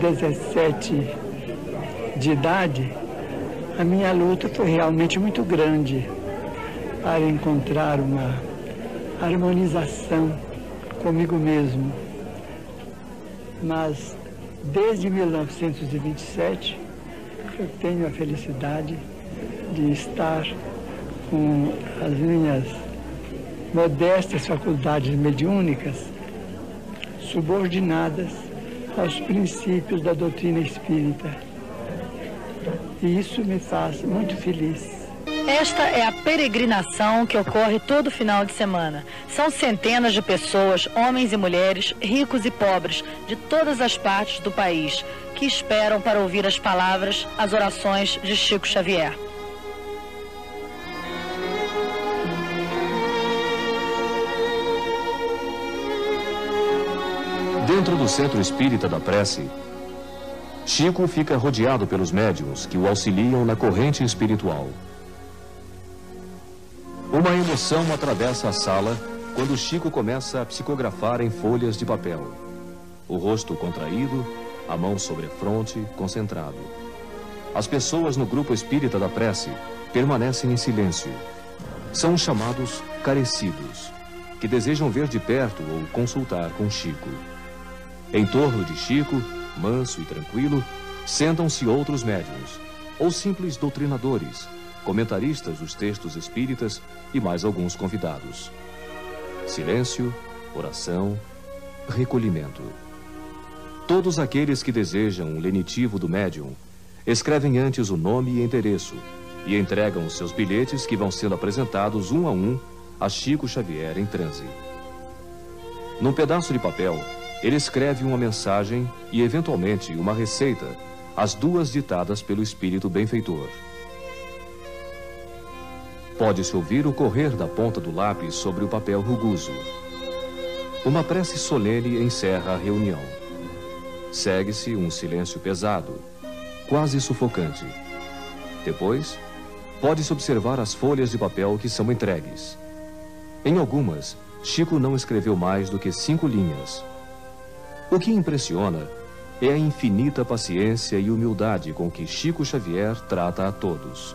os 17 de idade, a minha luta foi realmente muito grande para encontrar uma harmonização comigo mesmo. Mas desde 1927 eu tenho a felicidade de estar com as minhas modestas faculdades mediúnicas subordinadas aos princípios da doutrina espírita. E isso me faz muito feliz. Esta é a peregrinação que ocorre todo final de semana. São centenas de pessoas, homens e mulheres, ricos e pobres, de todas as partes do país, que esperam para ouvir as palavras, as orações de Chico Xavier. Dentro do centro espírita da prece, Chico fica rodeado pelos médiuns que o auxiliam na corrente espiritual. Uma emoção atravessa a sala quando Chico começa a psicografar em folhas de papel. O rosto contraído, a mão sobre a fronte, concentrado. As pessoas no grupo espírita da prece permanecem em silêncio. São chamados carecidos, que desejam ver de perto ou consultar com Chico. Em torno de Chico, manso e tranquilo, sentam-se outros médiuns, ou simples doutrinadores, comentaristas dos textos espíritas e mais alguns convidados. Silêncio, oração, recolhimento. Todos aqueles que desejam um lenitivo do médium escrevem antes o nome e endereço e entregam os seus bilhetes que vão sendo apresentados um a um a Chico Xavier em transe. Num pedaço de papel, ele escreve uma mensagem e, eventualmente, uma receita, as duas ditadas pelo espírito benfeitor. Pode-se ouvir o correr da ponta do lápis sobre o papel rugoso. Uma prece solene encerra a reunião. Segue-se um silêncio pesado, quase sufocante. Depois, pode-se observar as folhas de papel que são entregues. Em algumas, Chico não escreveu mais do que cinco linhas. O que impressiona é a infinita paciência e humildade com que Chico Xavier trata a todos.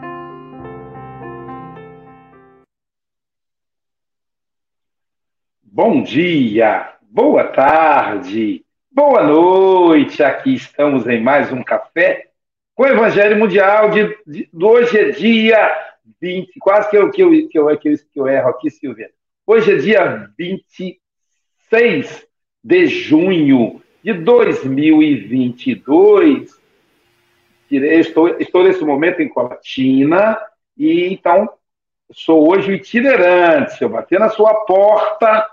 Bom dia, boa tarde, boa noite. Aqui estamos em mais um café com o Evangelho Mundial de, de, de hoje é dia 20, quase que eu, que, eu, que, eu, que, eu, que eu erro aqui, Silvia. Hoje é dia 26 de junho de 2022. Estou, estou nesse momento em Colatina e então sou hoje o itinerante. Se eu bater na sua porta,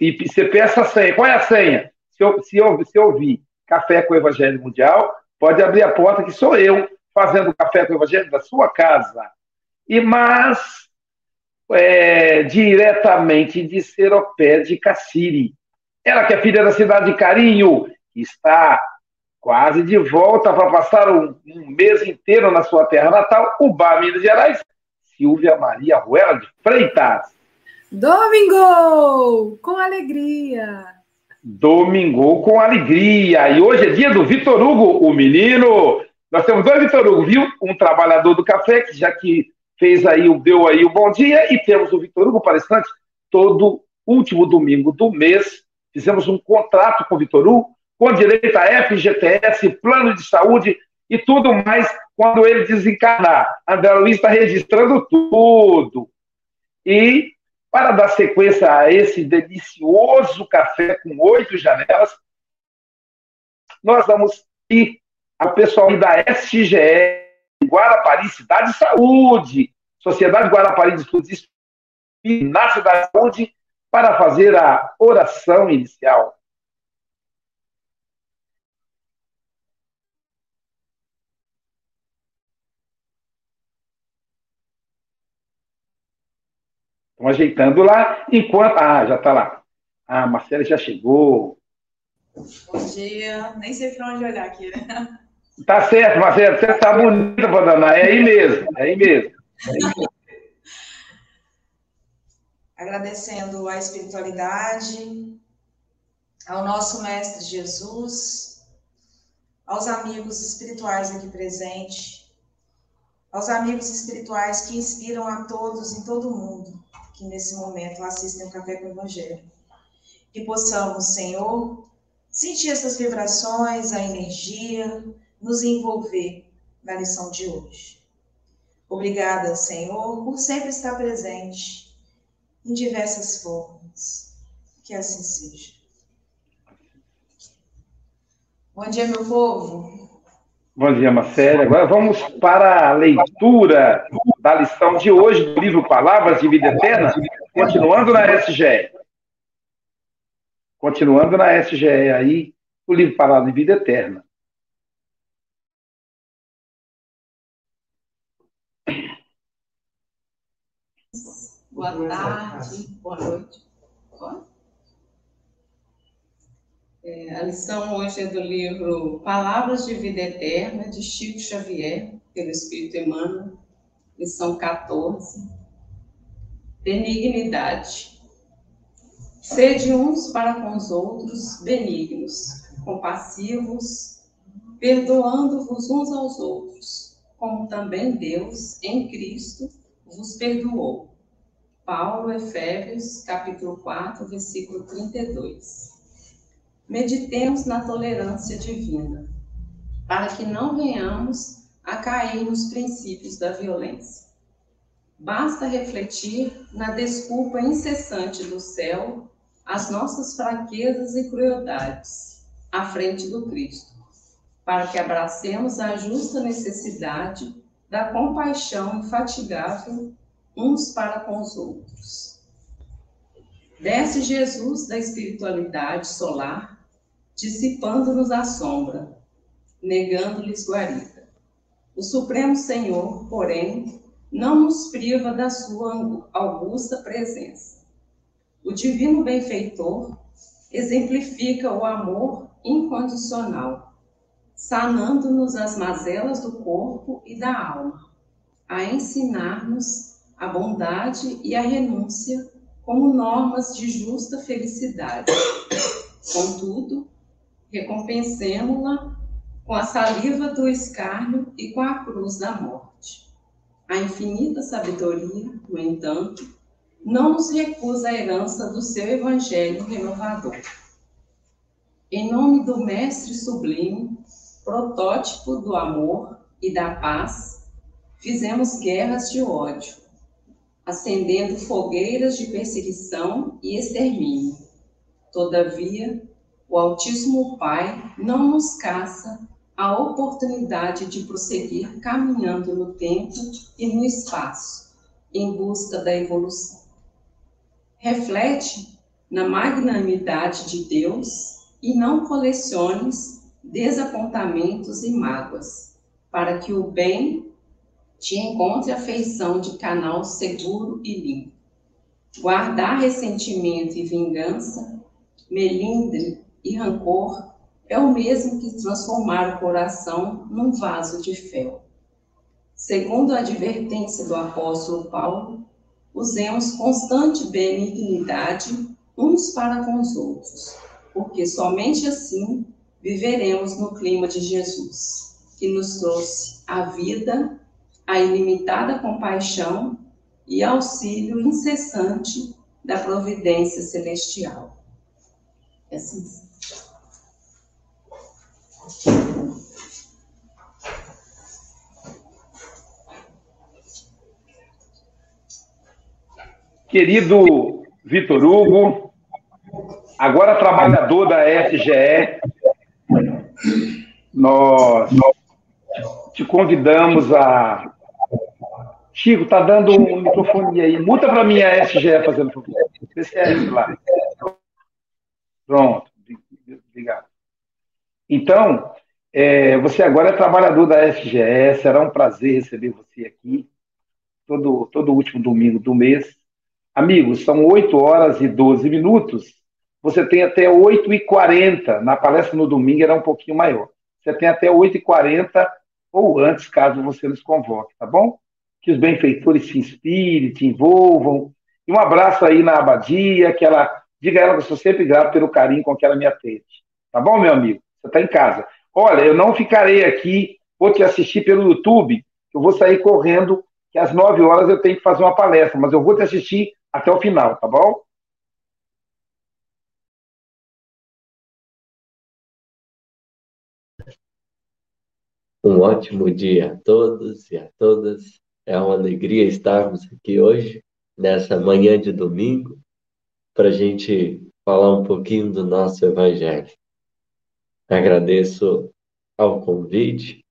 e você peça a senha. Qual é a senha? Se eu, se eu, se eu ouvir Café com o Evangelho Mundial, pode abrir a porta que sou eu fazendo café com o Evangelho da sua casa. E mas é, diretamente de Seropé de Cassiri. Ela que é filha da cidade de Carinho, está quase de volta para passar um, um, mês inteiro na sua terra natal, Ubá, Minas Gerais, Silvia Maria Ruela de Freitas. Domingo com alegria. Domingo com alegria. E hoje é dia do Vitor Hugo, o menino. Nós temos dois Vitor Hugo, viu? Um trabalhador do café, que já que fez aí, deu aí o bom dia, e temos o Vitor Hugo palestrante todo último domingo do mês. Fizemos um contrato com o Vitor Hugo, com direito a FGTS, plano de saúde e tudo mais quando ele desencarnar. André Luiz está registrando tudo. E para dar sequência a esse delicioso café com oito janelas, nós vamos ir ao pessoal da SGE, Guarapari Cidade de Saúde, Sociedade Guarapari de Estudos na Cidade de Saúde, para fazer a oração inicial. Estão ajeitando lá, enquanto. Ah, já está lá. Ah, a Marcela já chegou. Bom dia. Nem sei para onde olhar aqui. Tá certo, Marcela. Você está bonita, Vandaná. É aí mesmo. É aí mesmo. É aí mesmo. Agradecendo a espiritualidade, ao nosso Mestre Jesus, aos amigos espirituais aqui presentes, aos amigos espirituais que inspiram a todos em todo o mundo que nesse momento assistem o Café com o Evangelho. Que possamos, Senhor, sentir essas vibrações, a energia, nos envolver na lição de hoje. Obrigada, Senhor, por sempre estar presente em diversas formas. Que assim seja. Bom dia, meu povo. Bom dia, Marcela. Agora vamos para a leitura da lição de hoje do livro Palavras de Vida Eterna, continuando na SGE. Continuando na SGE aí, o livro Palavras de Vida Eterna. Boa tarde, boa noite. Boa. É, a lição hoje é do livro Palavras de Vida Eterna, de Chico Xavier, pelo Espírito Emmanuel, lição 14. Benignidade. Sede uns para com os outros benignos, compassivos, perdoando-vos uns aos outros, como também Deus, em Cristo, vos perdoou. Paulo, Efésios, capítulo 4, versículo 32 meditemos na tolerância divina, para que não venhamos a cair nos princípios da violência. Basta refletir na desculpa incessante do céu às nossas fraquezas e crueldades à frente do Cristo, para que abracemos a justa necessidade da compaixão infatigável uns para com os outros. Desce Jesus da espiritualidade solar dissipando-nos a sombra, negando-lhes guarida. O Supremo Senhor, porém, não nos priva da sua augusta presença. O divino benfeitor exemplifica o amor incondicional, sanando-nos as mazelas do corpo e da alma, a ensinar-nos a bondade e a renúncia como normas de justa felicidade. Contudo, recompensemo-la com a saliva do escárnio e com a cruz da morte. A infinita sabedoria, no entanto, não nos recusa a herança do seu evangelho renovador. Em nome do Mestre Sublime, protótipo do amor e da paz, fizemos guerras de ódio, acendendo fogueiras de perseguição e extermínio. Todavia, o Altíssimo Pai não nos caça a oportunidade de prosseguir caminhando no tempo e no espaço, em busca da evolução. Reflete na magnanimidade de Deus e não coleciones desapontamentos e mágoas, para que o bem te encontre a feição de canal seguro e limpo. Guardar ressentimento e vingança, melindre e rancor é o mesmo que transformar o coração num vaso de fel. Segundo a advertência do apóstolo Paulo, usemos constante benignidade uns para com os outros, porque somente assim viveremos no clima de Jesus, que nos trouxe a vida, a ilimitada compaixão e auxílio incessante da providência celestial. É assim. Querido Vitor Hugo, agora trabalhador da SGE, nós te convidamos a. Chico, tá dando um microfone aí. Muta para mim a SGE fazendo favor. Lá. Pronto. Então, é, você agora é trabalhador da SGE, será um prazer receber você aqui, todo, todo último domingo do mês. Amigos, são 8 horas e 12 minutos, você tem até 8 e 40 na palestra no domingo era um pouquinho maior. Você tem até 8 e 40 ou antes, caso você nos convoque, tá bom? Que os benfeitores se inspirem, te envolvam. E um abraço aí na abadia, que ela diga ela que eu sou sempre grato pelo carinho com que ela me atende. Tá bom, meu amigo? Está em casa. Olha, eu não ficarei aqui, vou te assistir pelo YouTube, eu vou sair correndo, que às 9 horas eu tenho que fazer uma palestra, mas eu vou te assistir até o final, tá bom? Um ótimo dia a todos e a todas. É uma alegria estarmos aqui hoje, nessa manhã de domingo, para a gente falar um pouquinho do nosso Evangelho. Agradeço ao convite,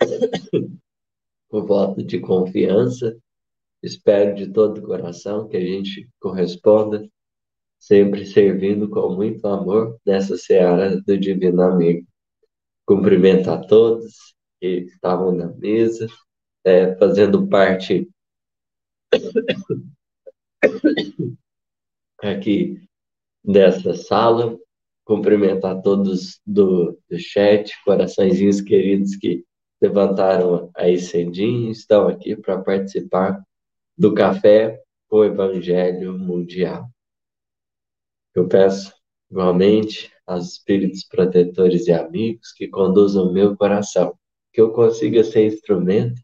o voto de confiança. Espero de todo o coração que a gente corresponda, sempre servindo com muito amor nessa seara do Divino Amigo. Cumprimento a todos que estavam na mesa, é, fazendo parte aqui dessa sala. Cumprimento a todos do, do chat, coraçõezinhos queridos que levantaram aí cedinho, estão aqui para participar do Café com o Evangelho Mundial. Eu peço, igualmente, aos espíritos protetores e amigos que conduzam o meu coração, que eu consiga ser instrumento,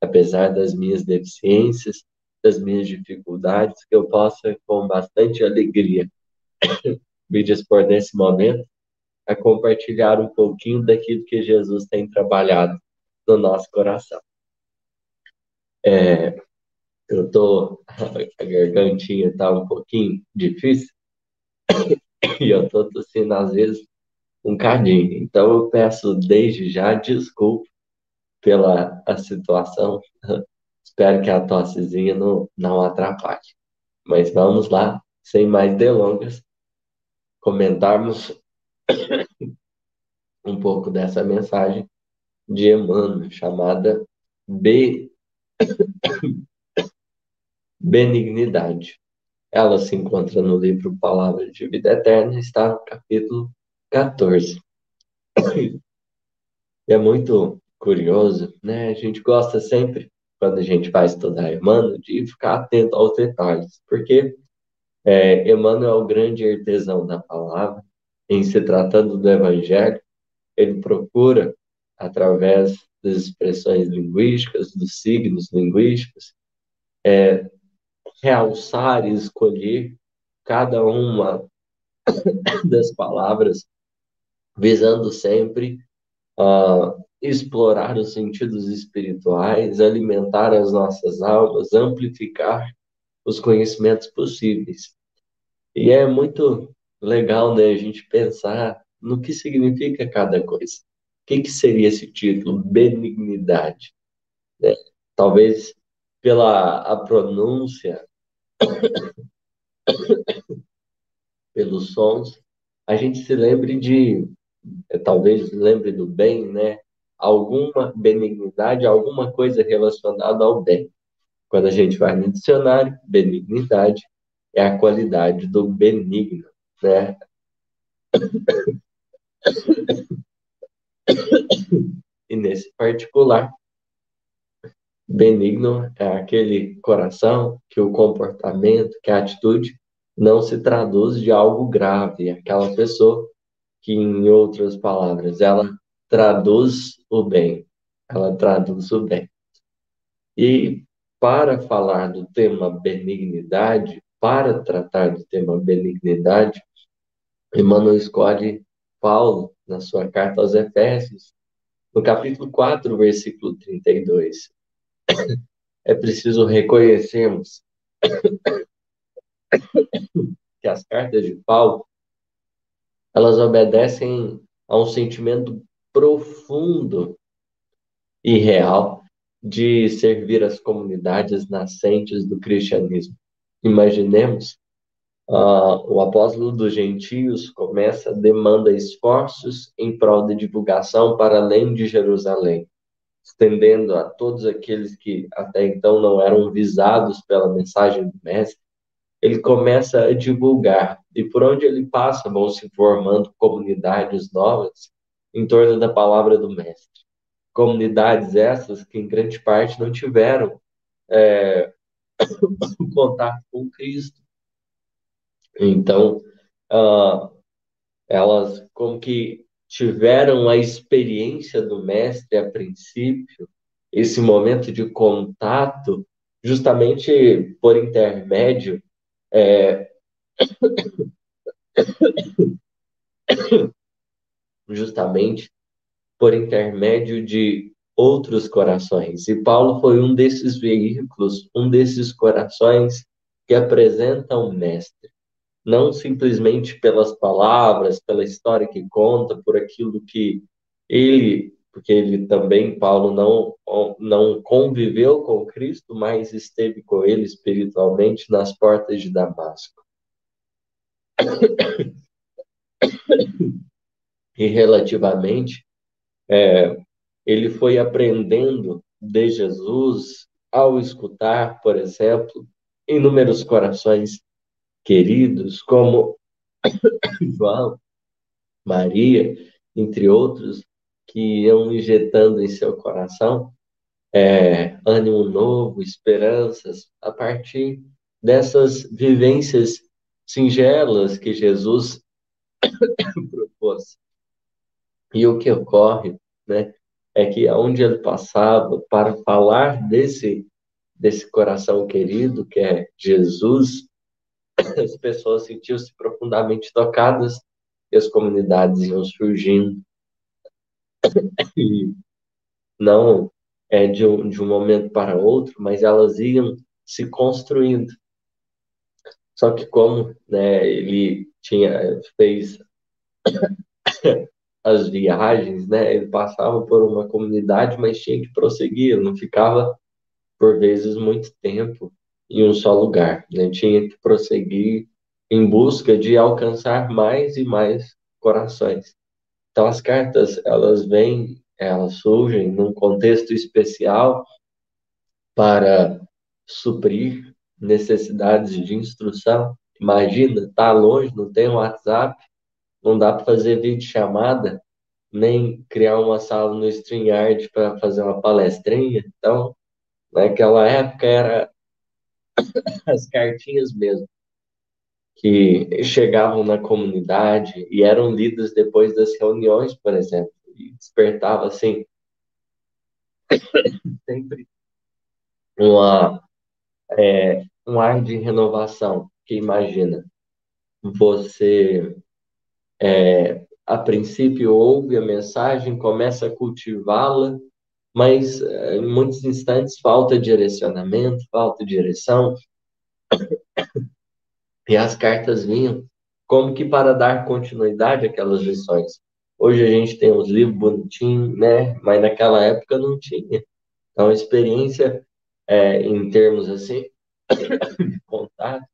apesar das minhas deficiências, das minhas dificuldades, que eu possa, com bastante alegria, me dispor nesse momento a compartilhar um pouquinho daquilo que Jesus tem trabalhado no nosso coração. É, eu tô, a gargantinha tá um pouquinho difícil, e eu tô tossindo às vezes um cadinho. Então eu peço desde já desculpa pela a situação. Espero que a tossezinha não, não atrapalhe. Mas vamos lá, sem mais delongas, comentarmos um pouco dessa mensagem de Emmanuel, chamada Be... Benignidade. Ela se encontra no livro Palavra de Vida Eterna, está no capítulo 14. É muito curioso, né? A gente gosta sempre, quando a gente vai estudar Emmanuel, de ficar atento aos detalhes, porque é, Emmanuel grande artesão da palavra, em se tratando do Evangelho, ele procura, através das expressões linguísticas, dos signos linguísticos, é, realçar e escolher cada uma das palavras, visando sempre uh, explorar os sentidos espirituais, alimentar as nossas almas, amplificar os conhecimentos possíveis. E é muito legal, né, a gente pensar no que significa cada coisa. O que, que seria esse título? Benignidade. Né? Talvez pela a pronúncia pelos sons, a gente se lembre de, é, talvez lembre do bem, né? Alguma benignidade, alguma coisa relacionada ao bem. Quando a gente vai no dicionário, benignidade é a qualidade do benigno, né? E nesse particular, Benigno é aquele coração que o comportamento, que a atitude não se traduz de algo grave. Aquela pessoa que, em outras palavras, ela traduz o bem. Ela traduz o bem. E para falar do tema benignidade, para tratar do tema benignidade, Emmanuel escolhe Paulo na sua carta aos Efésios, no capítulo 4, versículo 32. É preciso reconhecermos que as cartas de Paulo elas obedecem a um sentimento profundo e real de servir as comunidades nascentes do cristianismo. Imaginemos, uh, o apóstolo dos gentios começa, demanda esforços em prol da divulgação para além de Jerusalém, estendendo a todos aqueles que até então não eram visados pela mensagem do Mestre, ele começa a divulgar, e por onde ele passa vão se formando comunidades novas em torno da palavra do Mestre. Comunidades essas que, em grande parte, não tiveram é, contato com Cristo. Então, uh, elas como que tiveram a experiência do Mestre a princípio, esse momento de contato, justamente por intermédio é... justamente por intermédio de outros corações. E Paulo foi um desses veículos, um desses corações que apresentam o Mestre. Não simplesmente pelas palavras, pela história que conta, por aquilo que ele, porque ele também, Paulo, não, não conviveu com Cristo, mas esteve com ele espiritualmente nas portas de Damasco. E relativamente é, ele foi aprendendo de Jesus ao escutar, por exemplo, inúmeros corações queridos, como João, Maria, entre outros, que iam injetando em seu coração é, ânimo novo, esperanças, a partir dessas vivências singelas que Jesus propôs. E o que ocorre, né, é que aonde ele passava para falar desse desse coração querido que é Jesus, as pessoas sentiam-se profundamente tocadas e as comunidades iam surgindo. E não é de um, de um momento para outro, mas elas iam se construindo. Só que como né, ele tinha fez as viagens, né? Ele passava por uma comunidade, mas tinha que prosseguir, não ficava por vezes muito tempo em um só lugar, né? Tinha que prosseguir em busca de alcançar mais e mais corações. Então as cartas, elas vêm, elas surgem num contexto especial para suprir necessidades de instrução. Imagina, tá longe, não tem WhatsApp, não dá para fazer vídeo chamada, nem criar uma sala no StreamYard para fazer uma palestrinha. Então, naquela época era as cartinhas mesmo, que chegavam na comunidade e eram lidas depois das reuniões, por exemplo, e despertava assim sempre uma, é, um ar de renovação, que imagina você é, a princípio ouve a mensagem, começa a cultivá-la, mas é, em muitos instantes falta direcionamento, falta direção. E as cartas vinham como que para dar continuidade àquelas lições. Hoje a gente tem uns livros bonitinhos, né? Mas naquela época não tinha. Então a experiência, é, em termos assim, de contato,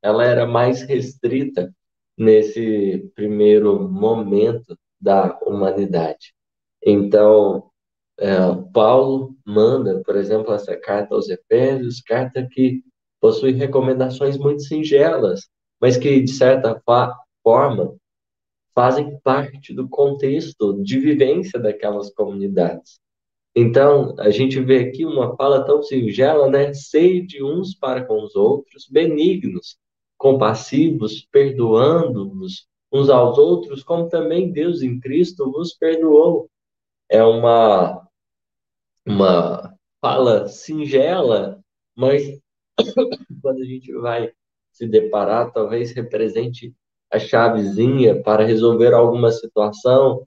ela era mais restrita nesse primeiro momento da humanidade. Então, é, Paulo manda, por exemplo, essa carta aos Efésios, carta que possui recomendações muito singelas, mas que, de certa forma, fazem parte do contexto de vivência daquelas comunidades. Então, a gente vê aqui uma fala tão singela, né? Sede uns para com os outros, benignos, compassivos, perdoando-vos uns aos outros, como também Deus em Cristo vos perdoou. É uma, uma fala singela, mas quando a gente vai se deparar, talvez represente a chavezinha para resolver alguma situação,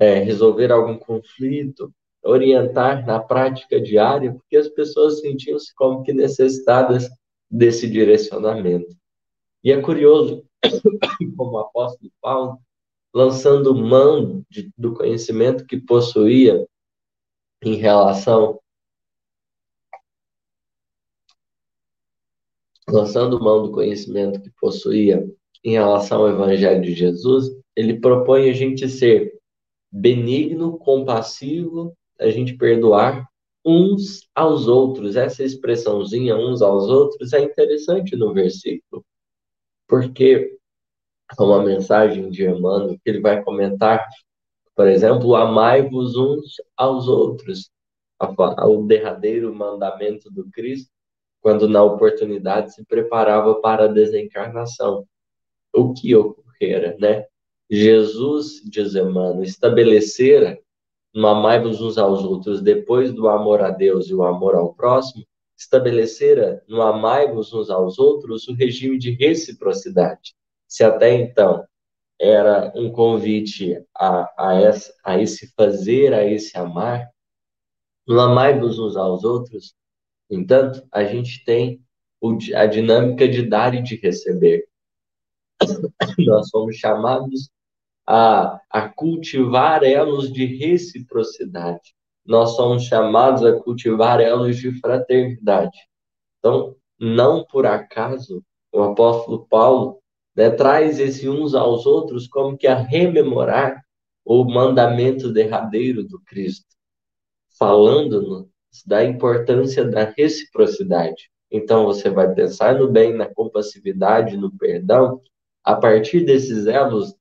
é, resolver algum conflito, orientar na prática diária, porque as pessoas sentiam-se como que necessitadas desse direcionamento. E é curioso como o apóstolo Paulo, lançando mão de, do conhecimento que possuía em relação lançando mão do conhecimento que possuía em relação ao Evangelho de Jesus, ele propõe a gente ser benigno, compassivo, a gente perdoar uns aos outros. Essa expressãozinha, uns aos outros, é interessante no versículo, porque é uma mensagem de Emmanuel que ele vai comentar, por exemplo, amai-vos uns aos outros, o derradeiro mandamento do Cristo, quando na oportunidade se preparava para a desencarnação. O que ocorrera, né? Jesus, diz Emmanuel, estabelecera no amai-vos uns aos outros, depois do amor a Deus e o amor ao próximo, estabelecera no amai-vos uns aos outros o regime de reciprocidade. Se até então era um convite a, a, essa, a esse fazer, a esse amar, no amai-vos uns aos outros, entanto, a gente tem a dinâmica de dar e de receber. Nós somos chamados a, a cultivar elos de reciprocidade. Nós somos chamados a cultivar elos de fraternidade. Então, não por acaso, o apóstolo Paulo né, traz esse uns aos outros como que a rememorar o mandamento derradeiro do Cristo, falando-nos da importância da reciprocidade. Então, você vai pensar no bem, na compassividade, no perdão, a partir desses elos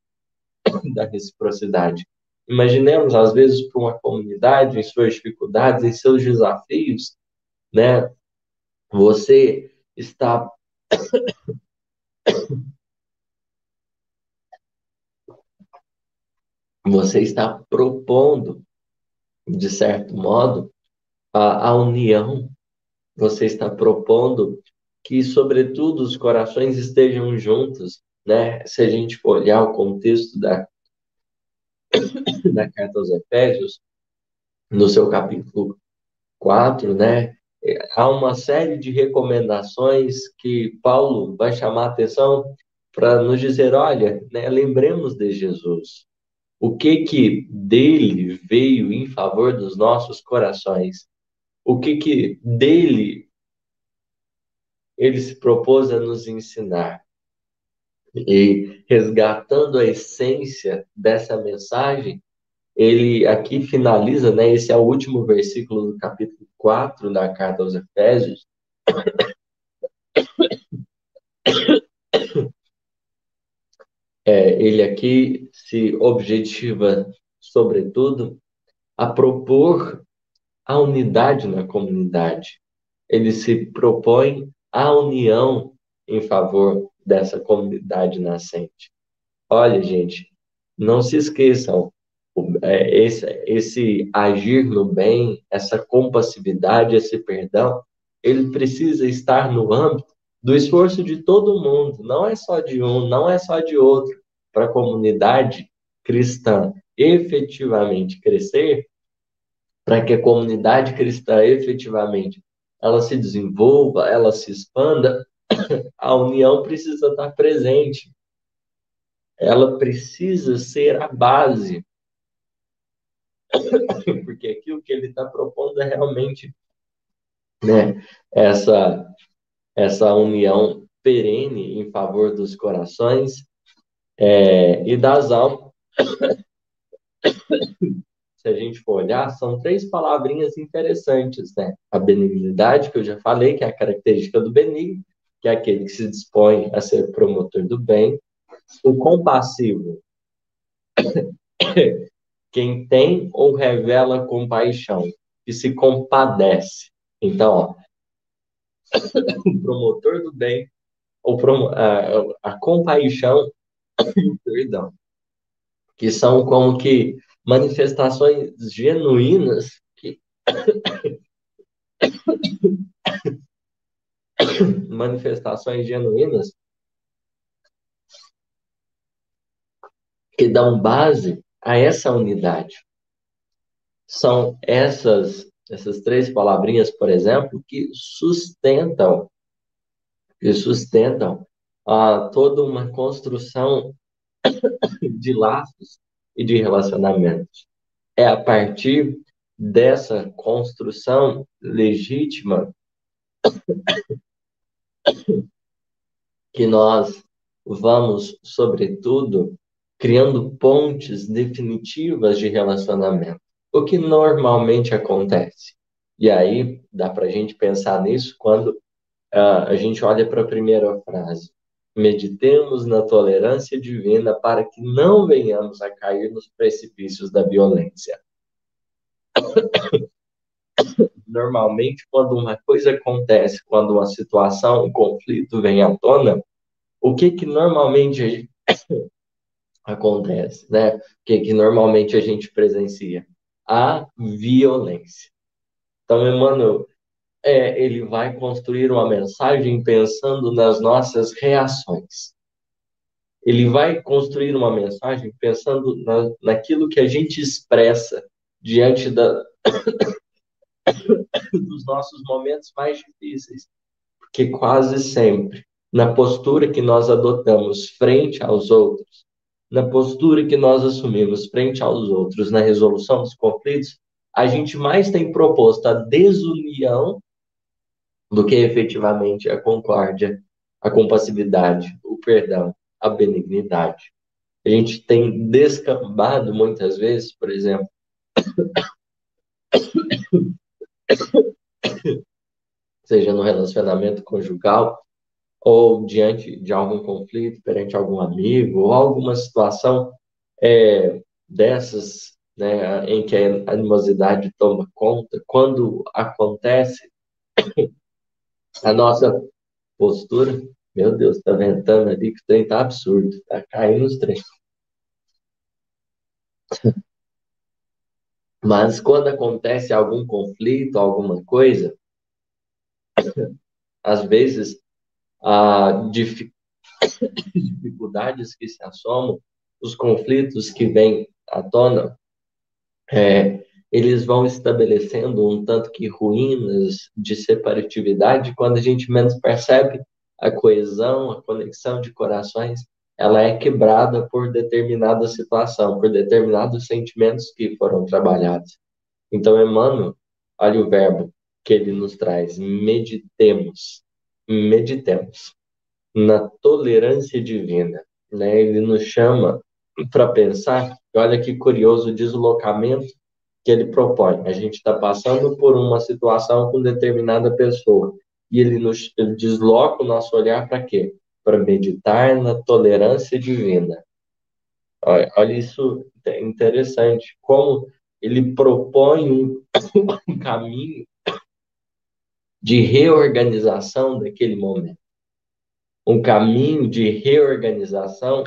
da reciprocidade. Imaginemos, às vezes, para uma comunidade, em suas dificuldades, em seus desafios, né? Você está. Você está propondo, de certo modo, a, a união. Você está propondo que, sobretudo, os corações estejam juntos, né? Se a gente for olhar o contexto da, da carta aos Efésios, no seu capítulo 4, né? Há uma série de recomendações que Paulo vai chamar a atenção para nos dizer, olha, né, lembremos de Jesus. O que que dele veio em favor dos nossos corações? O que que dele ele se propôs a nos ensinar? E resgatando a essência dessa mensagem, ele aqui finaliza, né? Esse é o último versículo do capítulo 4 da carta aos Efésios. É, ele aqui se objetiva, sobretudo, a propor a unidade na comunidade. Ele se propõe a união em favor dessa comunidade nascente. Olha, gente, não se esqueçam, esse, esse agir no bem, essa compassividade, esse perdão, ele precisa estar no âmbito do esforço de todo mundo, não é só de um, não é só de outro. Para a comunidade cristã efetivamente crescer, para que a comunidade cristã efetivamente ela se desenvolva, ela se expanda, a união precisa estar presente. Ela precisa ser a base. Porque aquilo que ele está propondo é realmente né, essa, essa união perene em favor dos corações é, e das almas. Se a gente for olhar, são três palavrinhas interessantes, né? A benignidade, que eu já falei, que é a característica do benigno, que é aquele que se dispõe a ser promotor do bem. O compassivo, quem tem ou revela compaixão. que se compadece. Então, ó, o promotor do bem, prom a, a compaixão e o perdão, que são como que manifestações genuínas que manifestações genuínas que dão base a essa unidade. São essas essas três palavrinhas, por exemplo, que sustentam que sustentam ah, toda uma construção de laços e de relacionamentos. É a partir dessa construção legítima que nós vamos, sobretudo, criando pontes definitivas de relacionamento. O que normalmente acontece? E aí dá para a gente pensar nisso quando uh, a gente olha para a primeira frase. Meditemos na tolerância divina para que não venhamos a cair nos precipícios da violência. Normalmente, quando uma coisa acontece, quando uma situação, um conflito vem à tona, o que que normalmente acontece, né? Que, que normalmente a gente presencia? A violência. Então, Emmanuel, é, ele vai construir uma mensagem pensando nas nossas reações. Ele vai construir uma mensagem pensando na, naquilo que a gente expressa diante da, dos nossos momentos mais difíceis. Porque quase sempre, na postura que nós adotamos frente aos outros, na postura que nós assumimos frente aos outros na resolução dos conflitos, a gente mais tem proposto a desunião do que efetivamente a concórdia, a compassividade, o perdão, a benignidade. A gente tem descambado muitas vezes, por exemplo, seja no relacionamento conjugal, ou diante de algum conflito, perante algum amigo, ou alguma situação é, dessas né, em que a animosidade toma conta, quando acontece a nossa postura, meu Deus, tá ventando ali que o trem tá absurdo, tá caindo os trens. Mas quando acontece algum conflito, alguma coisa, às vezes a dificuldades que se assomam, os conflitos que vêm à tona, é, eles vão estabelecendo um tanto que ruínas de separatividade, quando a gente menos percebe a coesão, a conexão de corações, ela é quebrada por determinada situação, por determinados sentimentos que foram trabalhados. Então, Emmanuel, olha o verbo que ele nos traz, meditemos meditemos na tolerância divina. Né? Ele nos chama para pensar, olha que curioso o deslocamento que ele propõe. A gente está passando por uma situação com determinada pessoa e ele nos ele desloca o nosso olhar para quê? Para meditar na tolerância divina. Olha, olha isso é interessante, como ele propõe um, um caminho de reorganização daquele momento. Um caminho de reorganização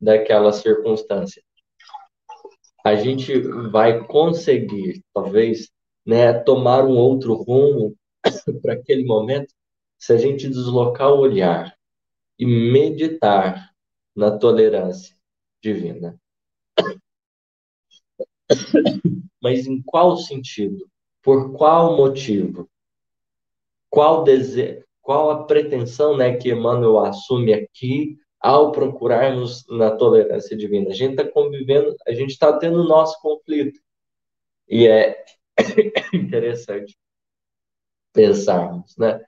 daquela circunstância. A gente vai conseguir, talvez, né, tomar um outro rumo para aquele momento se a gente deslocar o olhar e meditar na tolerância divina. Mas em qual sentido? Por qual motivo? Qual desejo, qual a pretensão né, que Emmanuel assume aqui ao procurarmos na tolerância divina. A gente está convivendo, a gente está tendo o nosso conflito. E é interessante pensarmos, né?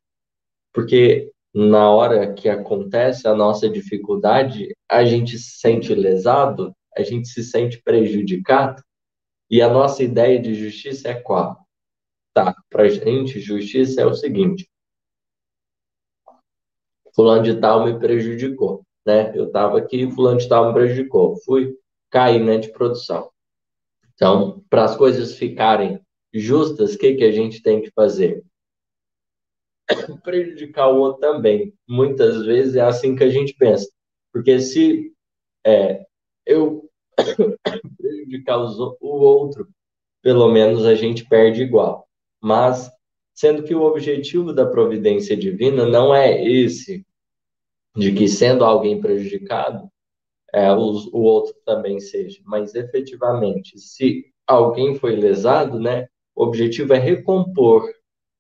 Porque na hora que acontece a nossa dificuldade, a gente se sente lesado, a gente se sente prejudicado, e a nossa ideia de justiça é qual? Tá, para gente, justiça é o seguinte: Fulano de Tal me prejudicou, né? Eu estava aqui, Fulano de Tal me prejudicou, fui cair né, de produção. Então, para as coisas ficarem justas, o que, que a gente tem que fazer? Prejudicar o outro também. Muitas vezes é assim que a gente pensa. Porque se é, eu prejudicar o outro, pelo menos a gente perde igual. Mas, sendo que o objetivo da providência divina não é esse, de que sendo alguém prejudicado, é, o, o outro também seja. Mas, efetivamente, se alguém foi lesado, né, o objetivo é recompor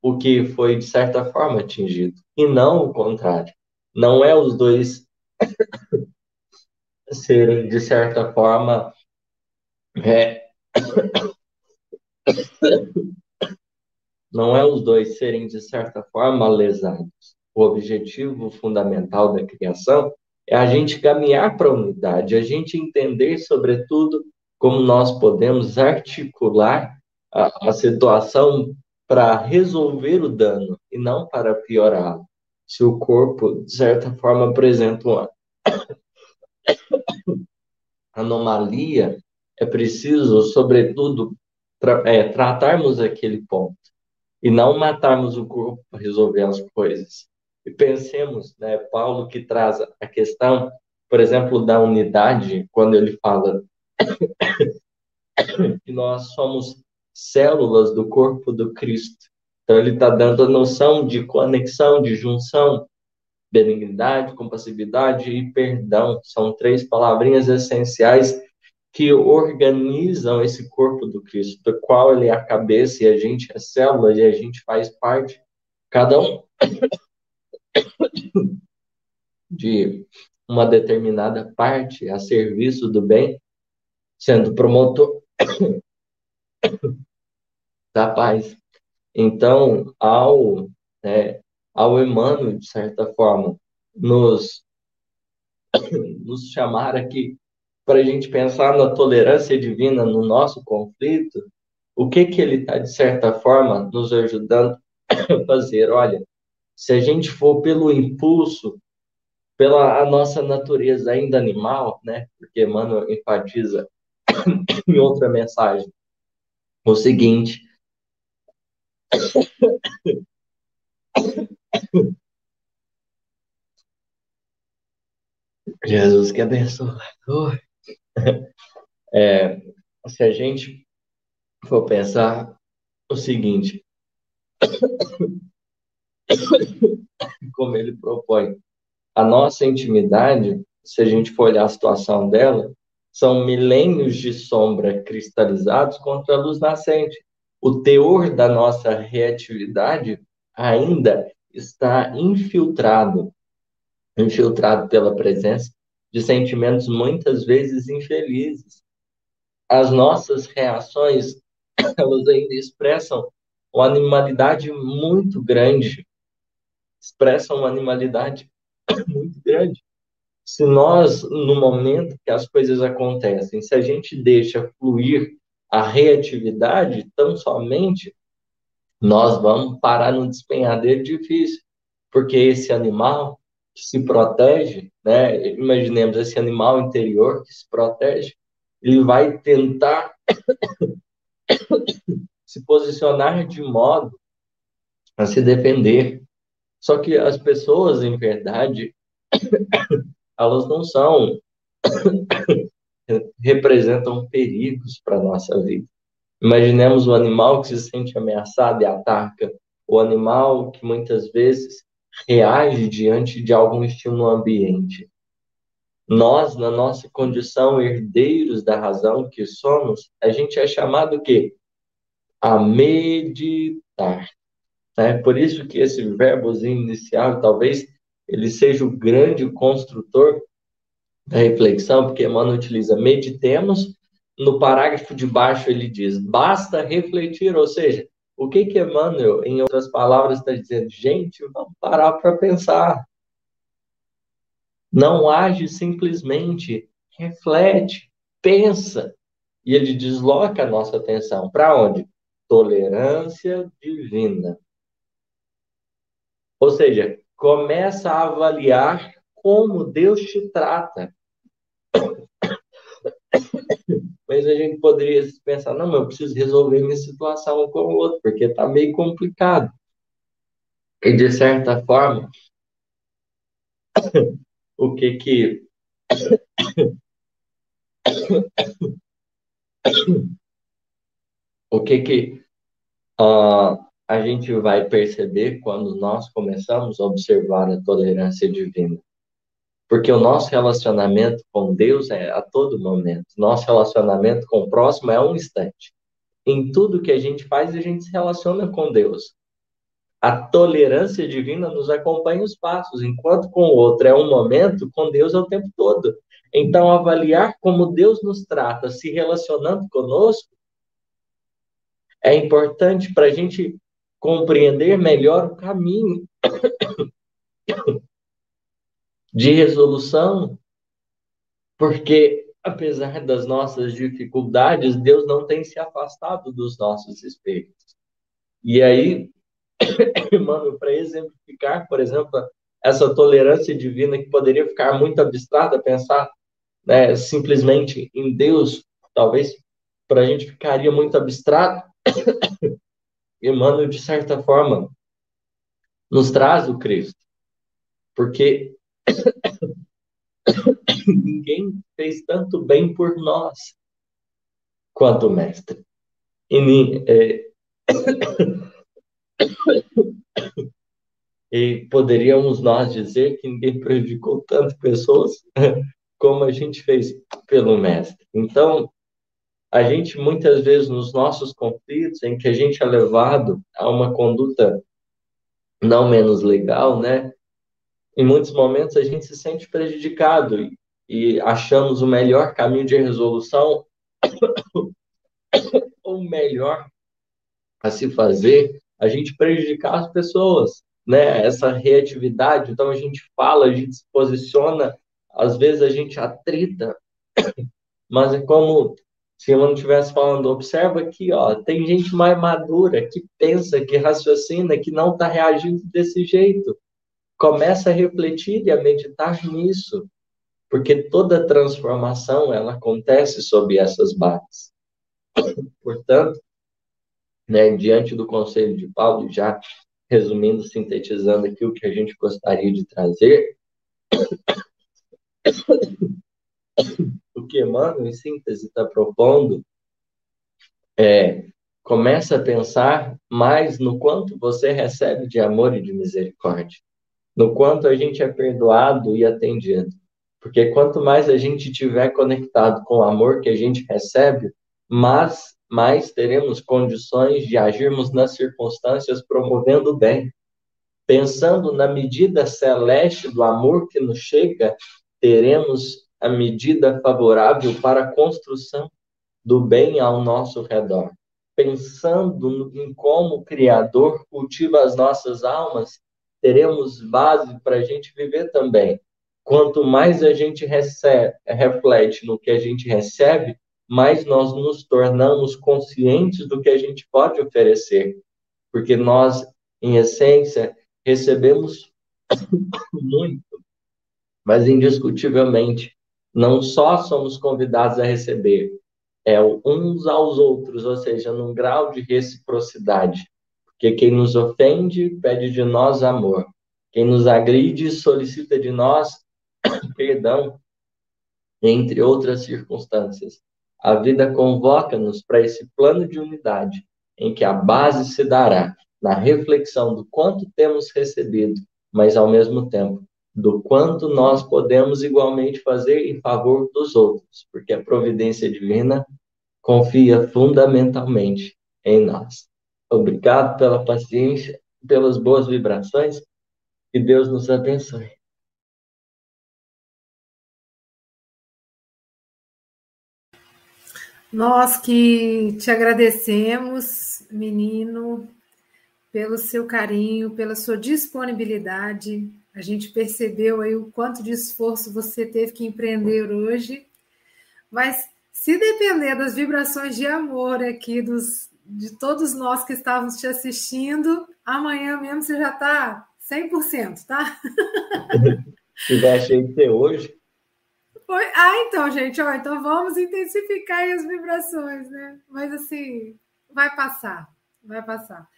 o que foi, de certa forma, atingido, e não o contrário. Não é os dois serem, de certa forma, é... não é os dois serem, de certa forma, lesados. O objetivo fundamental da criação é a gente caminhar para a unidade, a gente entender, sobretudo, como nós podemos articular a, a situação para resolver o dano e não para piorá-lo. Se o corpo, de certa forma, apresenta uma anomalia, é preciso, sobretudo, tra é, tratarmos aquele ponto e não matarmos o corpo para resolver as coisas. E pensemos, né, Paulo que traz a questão, por exemplo, da unidade, quando ele fala que nós somos células do corpo do Cristo. Então ele está dando a noção de conexão, de junção, benignidade, compassividade e perdão. São três palavrinhas essenciais que organizam esse corpo do Cristo, do qual ele é a cabeça e a gente é célula e a gente faz parte, cada um de uma determinada parte a serviço do bem, sendo promotor da paz. Então, ao, né, ao Emmanuel, de certa forma, nos, nos chamar aqui para a gente pensar na tolerância divina no nosso conflito, o que que ele está, de certa forma, nos ajudando a fazer? Olha, se a gente for pelo impulso, pela a nossa natureza ainda animal, né? Porque Emmanuel enfatiza em outra mensagem o seguinte. Jesus que abençoe. É, se a gente for pensar o seguinte, como ele propõe, a nossa intimidade, se a gente for olhar a situação dela, são milênios de sombra cristalizados contra a luz nascente. O teor da nossa reatividade ainda está infiltrado infiltrado pela presença de sentimentos muitas vezes infelizes. As nossas reações, elas ainda expressam uma animalidade muito grande, expressam uma animalidade muito grande. Se nós, no momento que as coisas acontecem, se a gente deixa fluir a reatividade tão somente, nós vamos parar no despenhadeiro difícil, porque esse animal que se protege, né? Imaginemos esse animal interior que se protege, ele vai tentar se posicionar de modo a se defender. Só que as pessoas, em verdade, elas não são representam perigos para nossa vida. Imaginemos o animal que se sente ameaçado e ataca, o animal que muitas vezes reage diante de algum estímulo ambiente. Nós, na nossa condição herdeiros da razão que somos, a gente é chamado o quê? A meditar. É por isso que esse verbozinho inicial, talvez ele seja o grande construtor da reflexão, porque Emmanuel utiliza meditemos, no parágrafo de baixo ele diz, basta refletir, ou seja, o que que Emmanuel, em outras palavras, está dizendo? Gente, vamos parar para pensar. Não age simplesmente, reflete, pensa. E ele desloca a nossa atenção para onde? Tolerância divina. Ou seja, começa a avaliar como Deus te trata. Mas a gente poderia pensar, não, eu preciso resolver minha situação com o outro, porque está meio complicado. E, de certa forma, o que que... o que que uh, a gente vai perceber quando nós começamos a observar a tolerância divina? Porque o nosso relacionamento com Deus é a todo momento. Nosso relacionamento com o próximo é um instante. Em tudo que a gente faz, a gente se relaciona com Deus. A tolerância divina nos acompanha os passos, enquanto com o outro é um momento, com Deus é o tempo todo. Então, avaliar como Deus nos trata, se relacionando conosco, é importante para a gente compreender melhor o caminho de resolução, porque apesar das nossas dificuldades, Deus não tem se afastado dos nossos espíritos. E aí, mano, para exemplificar, por exemplo, essa tolerância divina que poderia ficar muito abstrata, pensar né, simplesmente em Deus, talvez para a gente ficaria muito abstrato. Emmanuel, de certa forma, nos traz o Cristo. Porque ninguém fez tanto bem por nós quanto o Mestre. E, é... e poderíamos nós dizer que ninguém prejudicou tanto pessoas como a gente fez pelo Mestre. Então, a gente muitas vezes nos nossos conflitos em que a gente é levado a uma conduta não menos legal, né? Em muitos momentos a gente se sente prejudicado e, e achamos o melhor caminho de resolução, o melhor a se fazer, a gente prejudicar as pessoas, né? Essa reatividade, então a gente fala, a gente se posiciona, às vezes a gente atrita, mas é como se eu não estivesse falando, observa aqui, ó, tem gente mais madura que pensa, que raciocina, que não está reagindo desse jeito começa a refletir e a meditar nisso, porque toda transformação ela acontece sob essas bases. Portanto, né, diante do conselho de Paulo, já resumindo, sintetizando aqui o que a gente gostaria de trazer, o que Emmanuel, em síntese, está propondo é começa a pensar mais no quanto você recebe de amor e de misericórdia no quanto a gente é perdoado e atendido. Porque quanto mais a gente tiver conectado com o amor que a gente recebe, mais, teremos condições de agirmos nas circunstâncias promovendo o bem. Pensando na medida celeste do amor que nos chega, teremos a medida favorável para a construção do bem ao nosso redor. Pensando em como o Criador cultiva as nossas almas, teremos base para a gente viver também. Quanto mais a gente recebe, reflete no que a gente recebe, mais nós nos tornamos conscientes do que a gente pode oferecer. Porque nós, em essência, recebemos muito, mas indiscutivelmente, não só somos convidados a receber, é uns aos outros, ou seja, num grau de reciprocidade. Porque quem nos ofende pede de nós amor. Quem nos agride solicita de nós perdão, entre outras circunstâncias. A vida convoca-nos para esse plano de unidade, em que a base se dará na reflexão do quanto temos recebido, mas ao mesmo tempo do quanto nós podemos igualmente fazer em favor dos outros, porque a providência divina confia fundamentalmente em nós. Obrigado pela paciência, pelas boas vibrações. Que Deus nos abençoe. Nós que te agradecemos, menino, pelo seu carinho, pela sua disponibilidade. A gente percebeu aí o quanto de esforço você teve que empreender hoje. Mas se depender das vibrações de amor aqui dos, de todos nós que estávamos te assistindo, amanhã mesmo você já está 100%, tá? Se tiver cheio de ser hoje. Ah, então, gente, ó, então vamos intensificar as vibrações, né? Mas assim, vai passar, vai passar.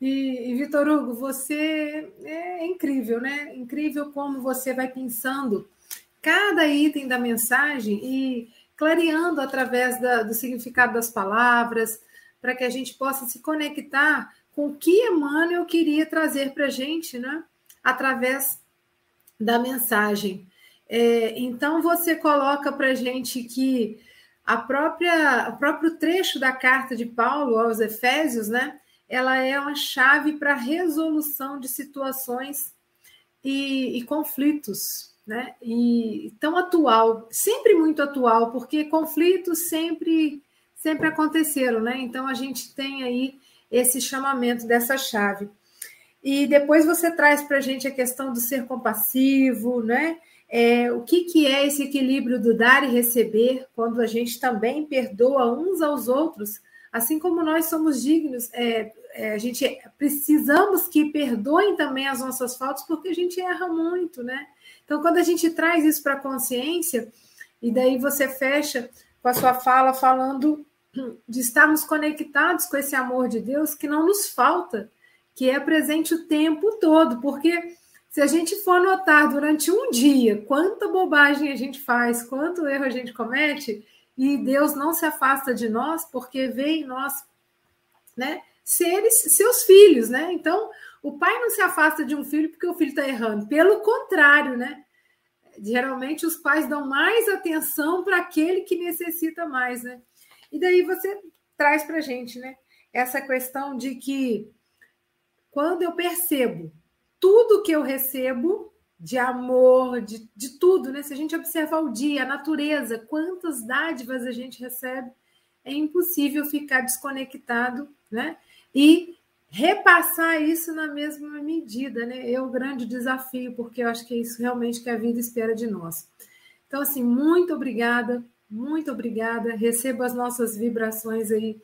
E, e Vitor Hugo, você é incrível, né? Incrível como você vai pensando cada item da mensagem e clareando através da, do significado das palavras, para que a gente possa se conectar com o que Emmanuel queria trazer para a gente, né? Através da mensagem. É, então, você coloca para a gente que a própria, o próprio trecho da carta de Paulo aos Efésios, né? Ela é uma chave para a resolução de situações e, e conflitos, né? E tão atual, sempre muito atual, porque conflitos sempre sempre aconteceram, né? Então a gente tem aí esse chamamento dessa chave. E depois você traz para a gente a questão do ser compassivo, né? É, o que, que é esse equilíbrio do dar e receber, quando a gente também perdoa uns aos outros, assim como nós somos dignos, é, é, a gente precisamos que perdoem também as nossas faltas, porque a gente erra muito, né? Então, quando a gente traz isso para a consciência, e daí você fecha com a sua fala falando de estarmos conectados com esse amor de Deus que não nos falta, que é presente o tempo todo, porque se a gente for notar durante um dia quanta bobagem a gente faz, quanto erro a gente comete, e Deus não se afasta de nós, porque vê em nós, né, seres, seus filhos, né? Então, o pai não se afasta de um filho porque o filho está errando. Pelo contrário, né? Geralmente os pais dão mais atenção para aquele que necessita mais, né? E daí você traz para a gente, né? Essa questão de que quando eu percebo tudo que eu recebo de amor, de, de tudo, né? Se a gente observar o dia, a natureza, quantas dádivas a gente recebe, é impossível ficar desconectado, né? E repassar isso na mesma medida, né? É o grande desafio, porque eu acho que é isso realmente que a vida espera de nós. Então, assim, muito obrigada, muito obrigada. Receba as nossas vibrações aí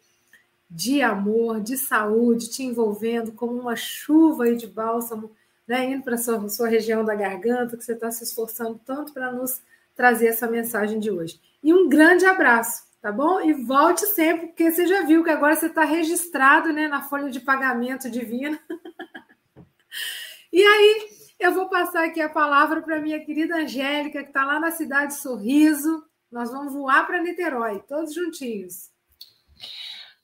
de amor, de saúde, te envolvendo como uma chuva aí de bálsamo né, indo para a sua, sua região da garganta, que você está se esforçando tanto para nos trazer essa mensagem de hoje. E um grande abraço, tá bom? E volte sempre, porque você já viu que agora você está registrado né, na folha de pagamento divina. e aí, eu vou passar aqui a palavra para minha querida Angélica, que está lá na cidade Sorriso. Nós vamos voar para Niterói, todos juntinhos.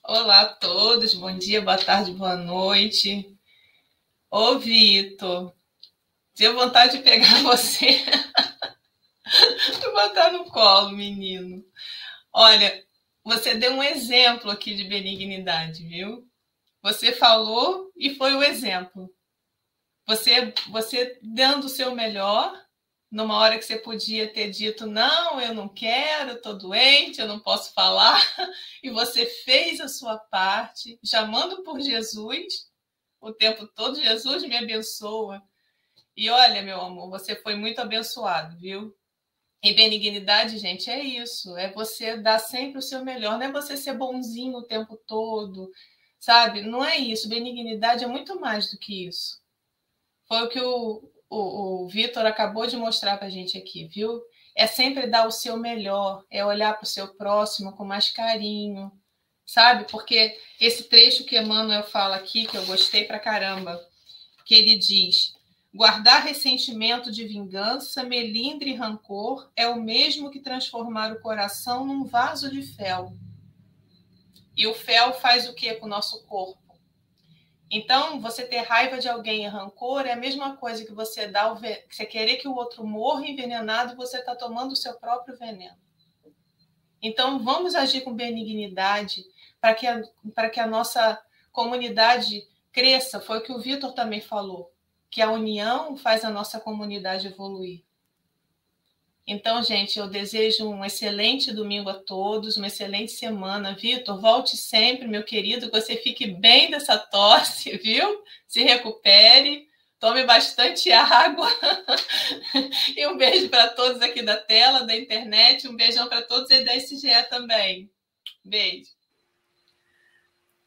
Olá a todos, bom dia, boa tarde, boa noite. Ô, Vitor, deu vontade de pegar você e botar no colo, menino. Olha, você deu um exemplo aqui de benignidade, viu? Você falou e foi o exemplo. Você, você dando o seu melhor, numa hora que você podia ter dito: não, eu não quero, estou doente, eu não posso falar, e você fez a sua parte, chamando por Jesus o tempo todo. Jesus me abençoa. E olha, meu amor, você foi muito abençoado, viu? E benignidade, gente, é isso. É você dar sempre o seu melhor. Não é você ser bonzinho o tempo todo, sabe? Não é isso. Benignidade é muito mais do que isso. Foi o que o, o, o Vitor acabou de mostrar para a gente aqui, viu? É sempre dar o seu melhor, é olhar para o seu próximo com mais carinho, sabe? Porque esse trecho que Emmanuel fala aqui, que eu gostei pra caramba, que ele diz: guardar ressentimento de vingança, melindre e rancor é o mesmo que transformar o coração num vaso de fel. E o fel faz o que com o nosso corpo? Então, você ter raiva de alguém e rancor é a mesma coisa que você dá o ve... você querer que o outro morra envenenado você está tomando o seu próprio veneno. Então, vamos agir com benignidade, para que, a, para que a nossa comunidade cresça. Foi o que o Vitor também falou, que a união faz a nossa comunidade evoluir. Então, gente, eu desejo um excelente domingo a todos, uma excelente semana. Vitor, volte sempre, meu querido, que você fique bem dessa tosse, viu? Se recupere, tome bastante água. e um beijo para todos aqui da tela, da internet, um beijão para todos e da SGE também. Beijo.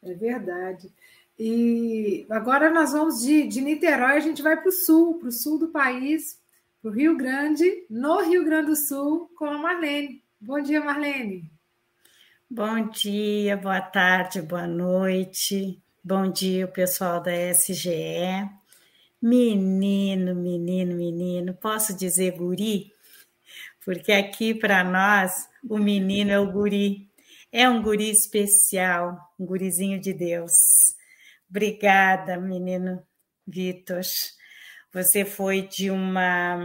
É verdade. E agora nós vamos de, de Niterói, a gente vai para o sul, para o sul do país, para o Rio Grande, no Rio Grande do Sul, com a Marlene. Bom dia, Marlene. Bom dia, boa tarde, boa noite. Bom dia, pessoal da SGE. Menino, menino, menino, posso dizer guri? Porque aqui para nós o menino é o guri. É um guri especial, um gurizinho de Deus. Obrigada, menino Vitor. Você foi de uma.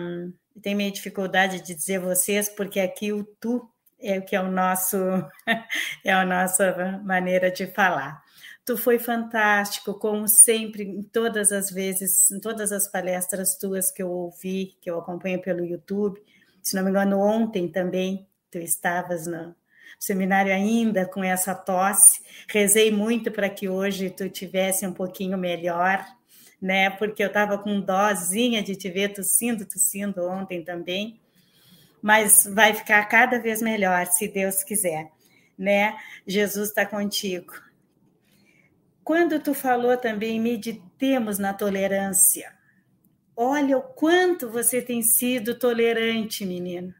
Tem meio dificuldade de dizer vocês, porque aqui o tu é o que é o nosso é a nossa maneira de falar. Tu foi fantástico, como sempre, em todas as vezes, em todas as palestras tuas que eu ouvi, que eu acompanho pelo YouTube. Se não me engano, ontem também tu estavas no seminário ainda com essa tosse. Rezei muito para que hoje tu tivesse um pouquinho melhor, né? Porque eu estava com dozinha de te ver tossindo, tossindo ontem também. Mas vai ficar cada vez melhor, se Deus quiser, né? Jesus está contigo. Quando tu falou também, meditemos na tolerância. Olha o quanto você tem sido tolerante, menino.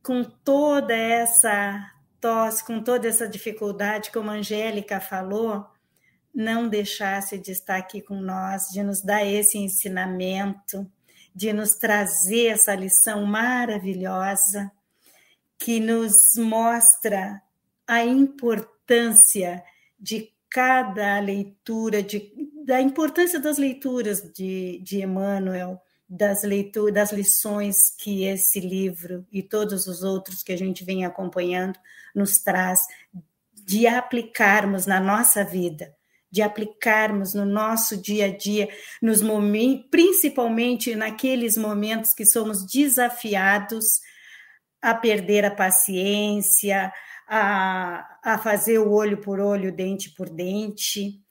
Com toda essa tosse, com toda essa dificuldade, como a Angélica falou, não deixasse de estar aqui com nós, de nos dar esse ensinamento, de nos trazer essa lição maravilhosa que nos mostra a importância de cada leitura, de, da importância das leituras de, de Emmanuel, das, leituras, das lições que esse livro e todos os outros que a gente vem acompanhando nos traz, de aplicarmos na nossa vida, de aplicarmos no nosso dia a dia, nos momentos, principalmente naqueles momentos que somos desafiados a perder a paciência, a, a fazer o olho por olho, dente por dente.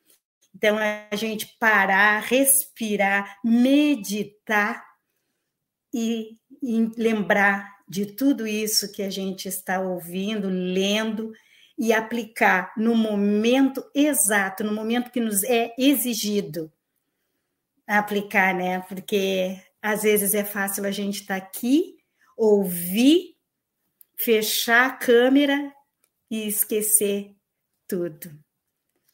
Então, a gente parar, respirar, meditar e, e lembrar de tudo isso que a gente está ouvindo, lendo e aplicar no momento exato, no momento que nos é exigido aplicar, né? Porque às vezes é fácil a gente estar tá aqui, ouvir, fechar a câmera e esquecer tudo.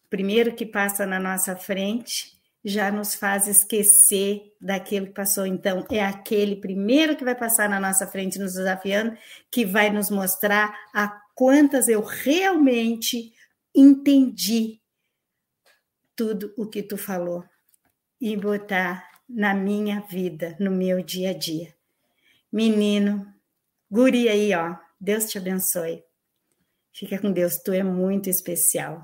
Primeiro que passa na nossa frente já nos faz esquecer daquilo que passou. Então, é aquele primeiro que vai passar na nossa frente, nos desafiando, que vai nos mostrar a quantas eu realmente entendi tudo o que tu falou e botar na minha vida, no meu dia a dia. Menino, guri aí, ó, Deus te abençoe. Fica com Deus, tu é muito especial.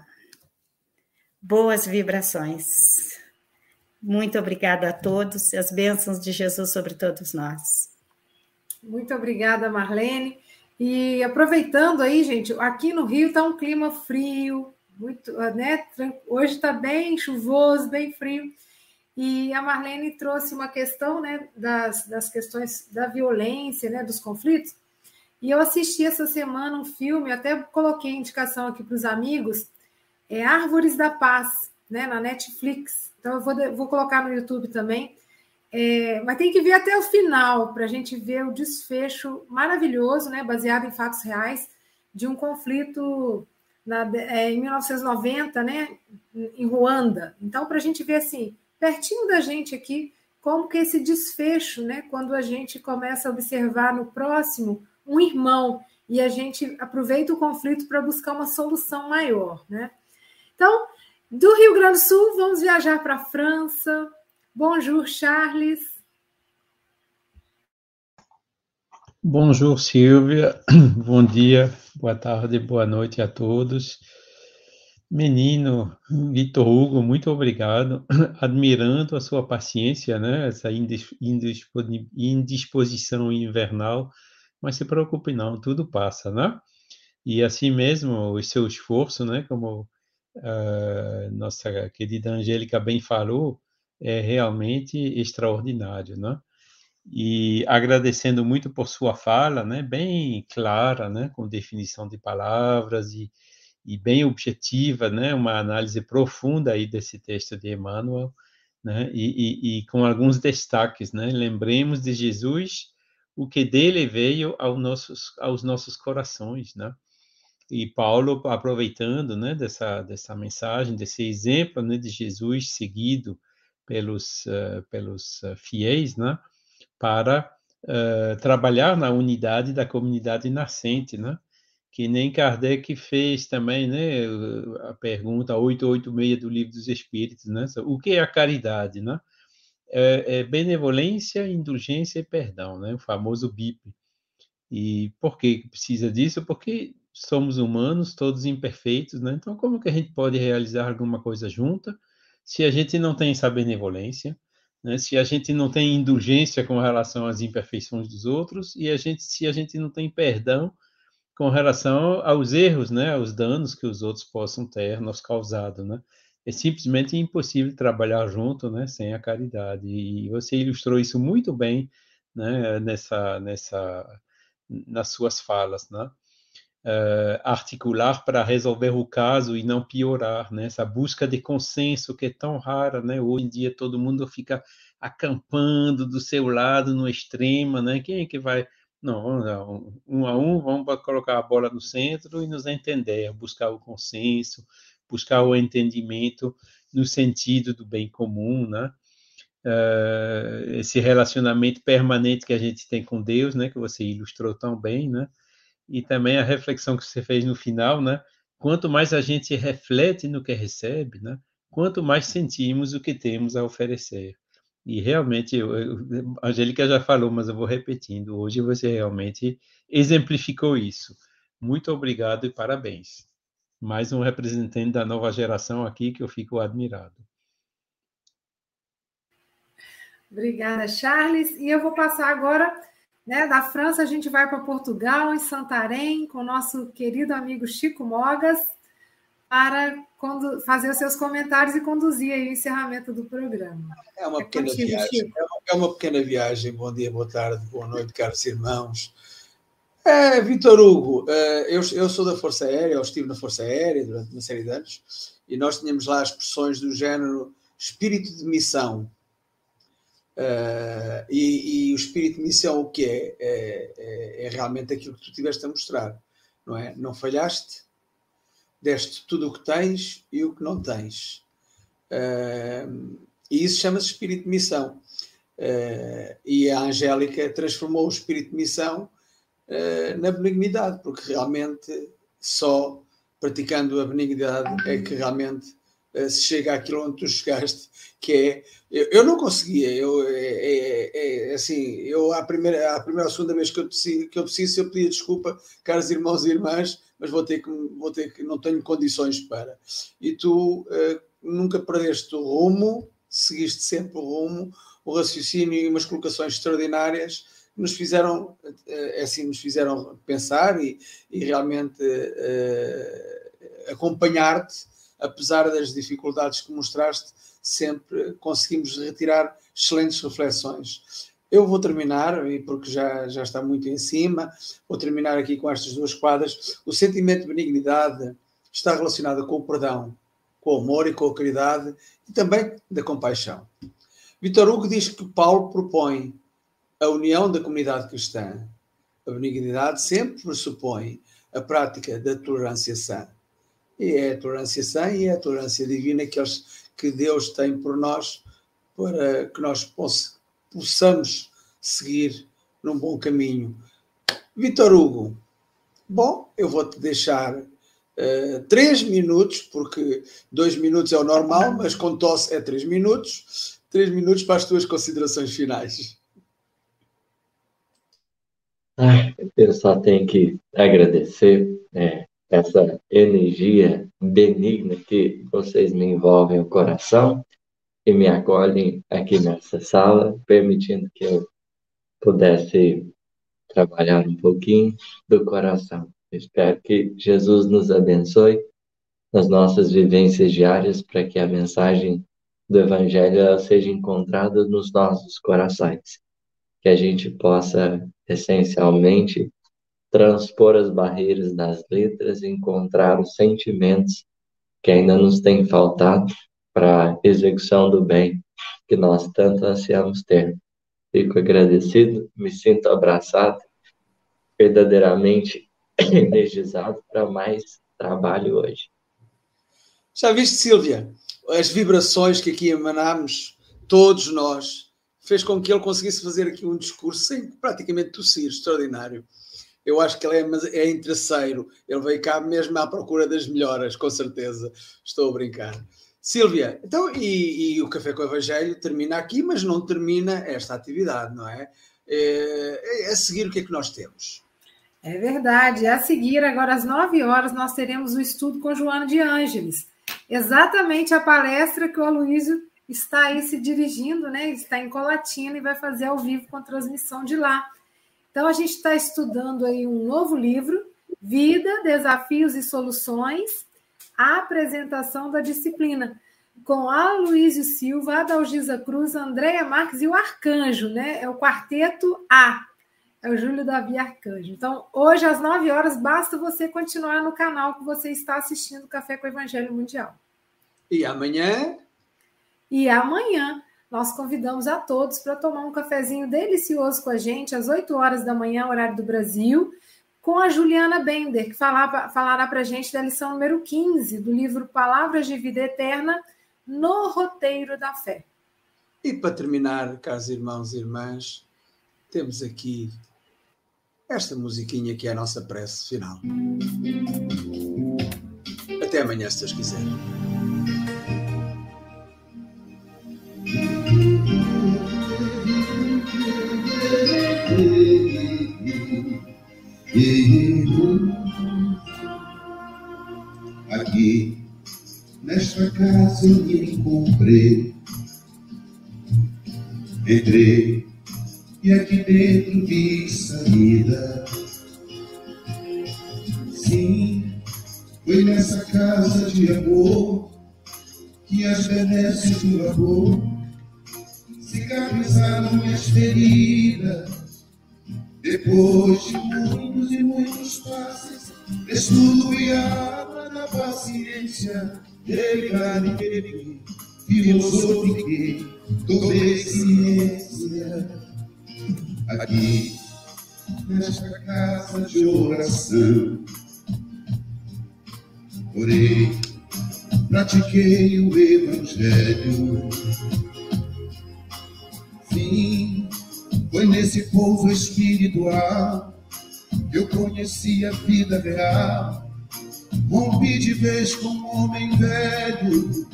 Boas vibrações. Muito obrigada a todos e as bênçãos de Jesus sobre todos nós. Muito obrigada, Marlene. E aproveitando aí, gente, aqui no Rio está um clima frio, muito, né? Hoje está bem chuvoso, bem frio. E a Marlene trouxe uma questão, né, das, das questões da violência, né, dos conflitos. E eu assisti essa semana um filme, até coloquei indicação aqui para os amigos, é Árvores da Paz, né, na Netflix. Então eu vou, vou colocar no YouTube também. É, mas tem que ver até o final para a gente ver o desfecho maravilhoso, né, baseado em fatos reais, de um conflito na, é, em 1990, né, em Ruanda. Então, para a gente ver assim, pertinho da gente aqui, como que esse desfecho, né, quando a gente começa a observar no próximo um irmão e a gente aproveita o conflito para buscar uma solução maior, né? Então, do Rio Grande do Sul, vamos viajar para a França. Bonjour, Charles. Bonjour, Silvia. Bom dia, boa tarde, boa noite a todos. Menino Vitor Hugo, muito obrigado. Admirando a sua paciência, né? Essa indisposição invernal mas se preocupe não, tudo passa, né? E assim mesmo, o seu esforço, né, como uh, nossa querida Angélica bem falou, é realmente extraordinário, né? E agradecendo muito por sua fala, né, bem clara, né, com definição de palavras e, e bem objetiva, né, uma análise profunda aí desse texto de Emmanuel, né? E, e, e, com alguns destaques, né? Lembremos de Jesus, o que dele veio aos nossos, aos nossos corações, né? E Paulo, aproveitando, né, dessa, dessa mensagem, desse exemplo, né, de Jesus seguido pelos, uh, pelos uh, fiéis, né, para uh, trabalhar na unidade da comunidade nascente, né? que nem Kardec fez também, né, a pergunta 886 do Livro dos Espíritos, né, o que é a caridade, né? É, é benevolência, indulgência e perdão, né, o famoso BIP. E por que precisa disso? Porque somos humanos, todos imperfeitos, né? Então, como que a gente pode realizar alguma coisa junta se a gente não tem essa benevolência, né? Se a gente não tem indulgência com relação às imperfeições dos outros e a gente, se a gente não tem perdão com relação aos erros, né, aos danos que os outros possam ter nos causado, né? É simplesmente impossível trabalhar junto, né, sem a caridade. E você ilustrou isso muito bem, né, nessa, nessa, nas suas falas, né? Uh, articular para resolver o caso e não piorar, né? Essa busca de consenso que é tão rara, né? Hoje em dia todo mundo fica acampando do seu lado no extremo, né? Quem é que vai não, não, um a um, vamos colocar a bola no centro e nos entender, buscar o consenso, buscar o entendimento no sentido do bem comum, né? Uh, esse relacionamento permanente que a gente tem com Deus, né? Que você ilustrou tão bem, né? E também a reflexão que você fez no final, né? Quanto mais a gente reflete no que recebe, né? Quanto mais sentimos o que temos a oferecer. E realmente, eu, eu, a Angélica já falou, mas eu vou repetindo. Hoje você realmente exemplificou isso. Muito obrigado e parabéns. Mais um representante da nova geração aqui que eu fico admirado. Obrigada, Charles. E eu vou passar agora, né, da França, a gente vai para Portugal, em Santarém, com o nosso querido amigo Chico Mogas, para fazer os seus comentários e conduzir o encerramento do programa. É uma é pequena contigo, viagem. É uma, é uma, pequena viagem. Bom dia, boa tarde, boa noite, caros irmãos. É, Vitor Hugo, é, eu, eu sou da Força Aérea, eu estive na Força Aérea durante uma série de anos, e nós tínhamos lá expressões do género espírito de missão. Uh, e, e, o espírito de missão o que é? É, é? é, realmente aquilo que tu tiveste a mostrar, não é? Não falhaste, deste tudo o que tens e o que não tens. Uh, e isso chama-se espírito de missão. Uh, e a Angélica transformou o espírito de missão na benignidade, porque realmente só praticando a benignidade é que realmente se chega àquilo onde tu chegaste, que é. Eu, eu não conseguia, eu, é, é, é, assim, eu a primeira, a primeira ou segunda vez que eu, que eu preciso, eu pedia desculpa, caros irmãos e irmãs, mas vou ter que, vou ter que não tenho condições para. E tu uh, nunca perdeste o rumo, seguiste sempre o rumo, o raciocínio e umas colocações extraordinárias nos fizeram, uh, assim, nos fizeram pensar e, e realmente uh, acompanhar-te, apesar das dificuldades que mostraste, sempre conseguimos retirar excelentes reflexões. Eu vou terminar, e porque já, já está muito em cima, vou terminar aqui com estas duas quadras. O sentimento de benignidade está relacionado com o perdão, com o amor e com a caridade e também da compaixão. Vitor Hugo diz que Paulo propõe a união da comunidade cristã. A benignidade sempre pressupõe a prática da tolerância sã. E é a tolerância sã e é a tolerância divina que, eles, que Deus tem por nós para que nós possamos seguir num bom caminho. Vitor Hugo, bom, eu vou-te deixar uh, três minutos, porque dois minutos é o normal, mas com tosse é três minutos. Três minutos para as tuas considerações finais. eu só tenho que agradecer é, essa energia benigna que vocês me envolvem o coração que me acolhem aqui nessa sala, permitindo que eu pudesse trabalhar um pouquinho do coração. Espero que Jesus nos abençoe nas nossas vivências diárias para que a mensagem do Evangelho seja encontrada nos nossos corações. Que a gente possa, essencialmente, transpor as barreiras das letras e encontrar os sentimentos que ainda nos têm faltado para execução do bem que nós tanto ansiamos ter. Fico agradecido, me sinto abraçado, verdadeiramente energizado para mais trabalho hoje. Já viste, Silvia, as vibrações que aqui emanámos, todos nós, fez com que ele conseguisse fazer aqui um discurso sem praticamente tossir, extraordinário. Eu acho que ele é, é interesseiro, ele veio cá mesmo à procura das melhoras, com certeza. Estou a brincar. Silvia, então, e, e, o Café com o Evangelho termina aqui, mas não termina esta atividade, não é? é? É, a seguir, o que é que nós temos? É verdade. A seguir, agora às 9 horas, nós teremos o estudo com Joana de Ângeles. Exatamente a palestra que o Aloysio está aí se dirigindo, né? Está em Colatina e vai fazer ao vivo com transmissão de lá. Então, a gente está estudando aí um novo livro, Vida, Desafios e Soluções, a apresentação da disciplina, com a Luísio Silva, Adalgisa Cruz, Andréia Marques e o Arcanjo, né? É o quarteto A. É o Júlio Davi Arcanjo. Então, hoje, às 9 horas, basta você continuar no canal que você está assistindo Café com o Evangelho Mundial. E amanhã? E amanhã nós convidamos a todos para tomar um cafezinho delicioso com a gente, às 8 horas da manhã, horário do Brasil com a Juliana Bender, que falará, para a gente da lição número 15 do livro Palavras de Vida Eterna no Roteiro da Fé. E para terminar, caros irmãos e irmãs, temos aqui esta musiquinha que é a nossa prece final. Até amanhã, se Deus quiser. Aqui, nesta casa eu me encontrei. Entrei e aqui dentro vi saída. Sim, foi nessa casa de amor que as benesses do amor cicatrizaram minhas feridas depois de muitos e muitos passos, estudo e água da paciência, delicado e filosofiquei, tomei ciência. Aqui, nesta casa de oração, orei, pratiquei o Evangelho. Sim, foi nesse pouso espiritual que eu conheci a vida real. Rompi de vez com um homem velho,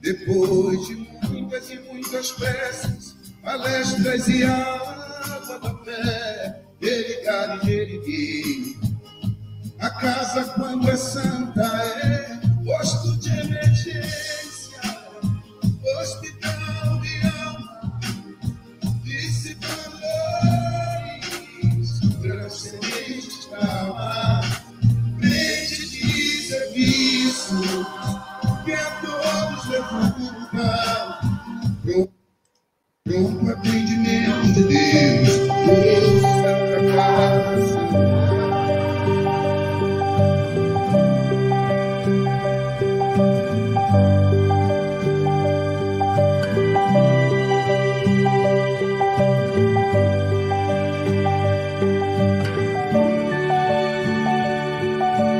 depois de muitas e muitas peças, palestras e água da fé, cara e erguei. A casa, quando é santa, é posto de emergência, hospital passo que a todos futuro, Eu, eu arrependimento de Deus, Deus, Deus, Deus, Deus,